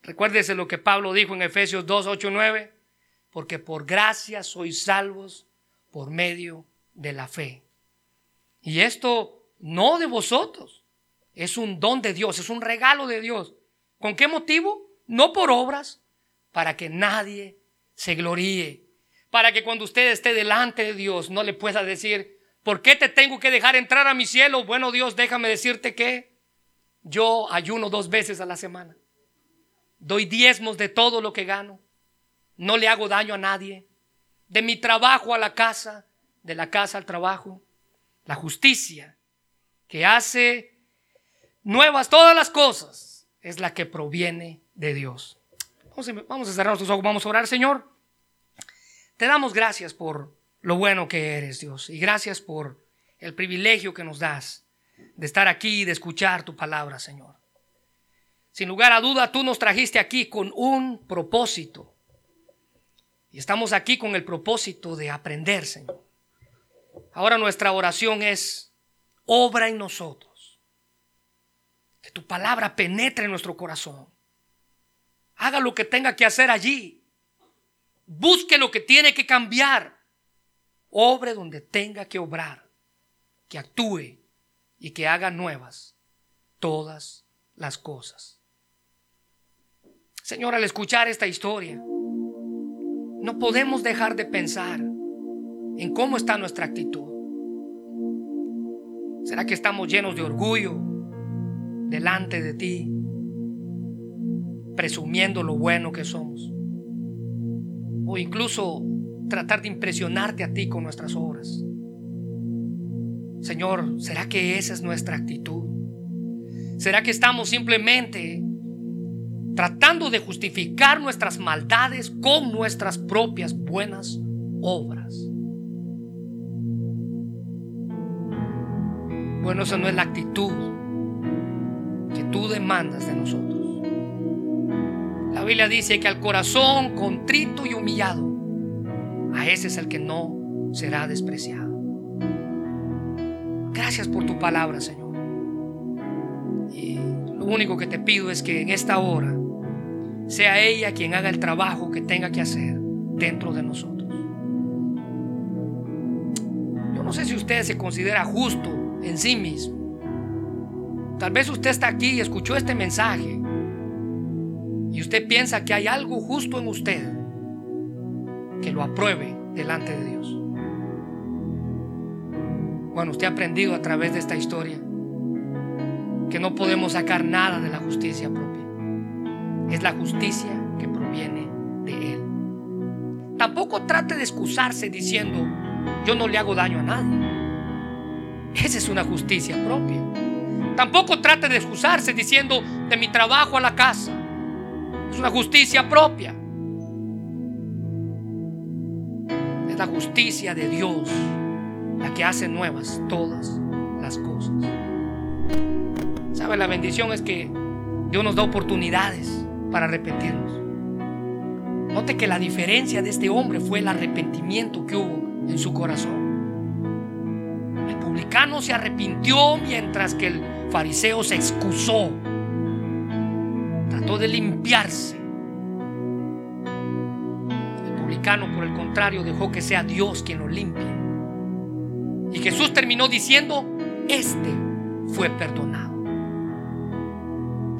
Recuérdese lo que Pablo dijo en Efesios 2, 8, 9, porque por gracia sois salvos por medio de la fe. Y esto no de vosotros, es un don de Dios, es un regalo de Dios. ¿Con qué motivo? No por obras, para que nadie se gloríe. Para que cuando usted esté delante de Dios no le pueda decir, ¿por qué te tengo que dejar entrar a mi cielo? Bueno Dios, déjame decirte que yo ayuno dos veces a la semana. Doy diezmos de todo lo que gano. No le hago daño a nadie. De mi trabajo a la casa, de la casa al trabajo. La justicia que hace nuevas todas las cosas, es la que proviene de Dios. Vamos a, cerrar nuestros ojos, vamos a orar, Señor. Te damos gracias por lo bueno que eres, Dios, y gracias por el privilegio que nos das de estar aquí y de escuchar tu palabra, Señor. Sin lugar a duda, tú nos trajiste aquí con un propósito. Y estamos aquí con el propósito de aprender, Señor. Ahora nuestra oración es, obra en nosotros que tu palabra penetre en nuestro corazón. Haga lo que tenga que hacer allí. Busque lo que tiene que cambiar. Obre donde tenga que obrar. Que actúe y que haga nuevas todas las cosas. Señor, al escuchar esta historia, no podemos dejar de pensar en cómo está nuestra actitud. ¿Será que estamos llenos de orgullo, delante de ti, presumiendo lo bueno que somos. O incluso tratar de impresionarte a ti con nuestras obras. Señor, ¿será que esa es nuestra actitud? ¿Será que estamos simplemente tratando de justificar nuestras maldades con nuestras propias buenas obras? Bueno, esa no es la actitud que tú demandas de nosotros. La Biblia dice que al corazón contrito y humillado, a ese es el que no será despreciado. Gracias por tu palabra, Señor. Y lo único que te pido es que en esta hora sea ella quien haga el trabajo que tenga que hacer dentro de nosotros. Yo no sé si usted se considera justo en sí mismo. Tal vez usted está aquí y escuchó este mensaje y usted piensa que hay algo justo en usted, que lo apruebe delante de Dios. Bueno, usted ha aprendido a través de esta historia que no podemos sacar nada de la justicia propia. Es la justicia que proviene de Él. Tampoco trate de excusarse diciendo, yo no le hago daño a nadie. Esa es una justicia propia. Tampoco trate de excusarse diciendo, de mi trabajo a la casa. Es una justicia propia. Es la justicia de Dios la que hace nuevas todas las cosas. ¿Sabe? La bendición es que Dios nos da oportunidades para arrepentirnos. Note que la diferencia de este hombre fue el arrepentimiento que hubo en su corazón. El publicano se arrepintió mientras que el fariseo se excusó. Trató de limpiarse. Por el contrario, dejó que sea Dios quien lo limpie. Y Jesús terminó diciendo, este fue perdonado.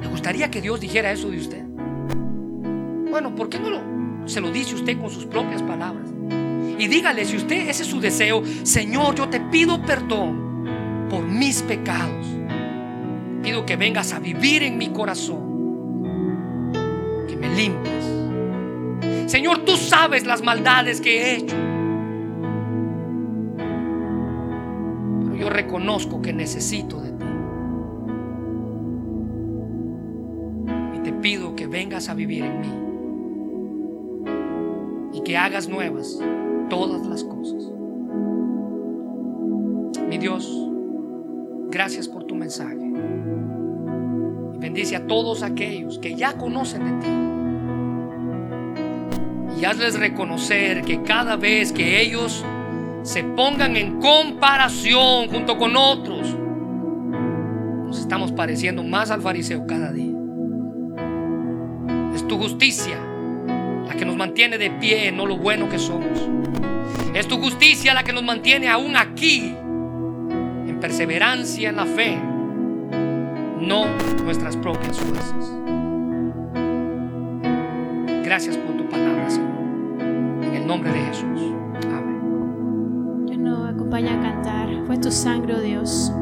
¿Le gustaría que Dios dijera eso de usted? Bueno, ¿por qué no lo, se lo dice usted con sus propias palabras? Y dígale, si usted ese es su deseo, Señor, yo te pido perdón por mis pecados. Pido que vengas a vivir en mi corazón. Que me limpies. Señor, tú sabes las maldades que he hecho. yo reconozco que necesito de ti. Y te pido que vengas a vivir en mí. Y que hagas nuevas todas las cosas. Mi Dios, gracias por tu mensaje. Y bendice a todos aquellos que ya conocen de ti. Hazles reconocer que cada vez que ellos se pongan en comparación junto con otros, nos estamos pareciendo más al fariseo cada día. Es tu justicia la que nos mantiene de pie, no lo bueno que somos. Es tu justicia la que nos mantiene aún aquí, en perseverancia en la fe, no nuestras propias fuerzas. Gracias por tu palabra, Señor. Nombre de Jesús. acompaña a cantar. Fue tu sangre, oh Dios.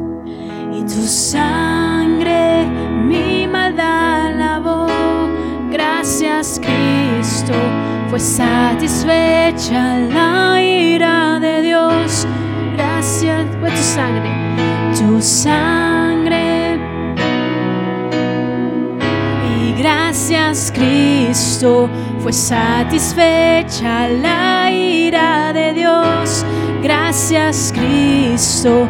Y tu sangre mi maldad lavó. Gracias, Cristo. Fue satisfecha la ira de Dios. Gracias, fue tu sangre. Tu sangre. Gracias, Cristo. Fue satisfecha la ira de Dios. Gracias Cristo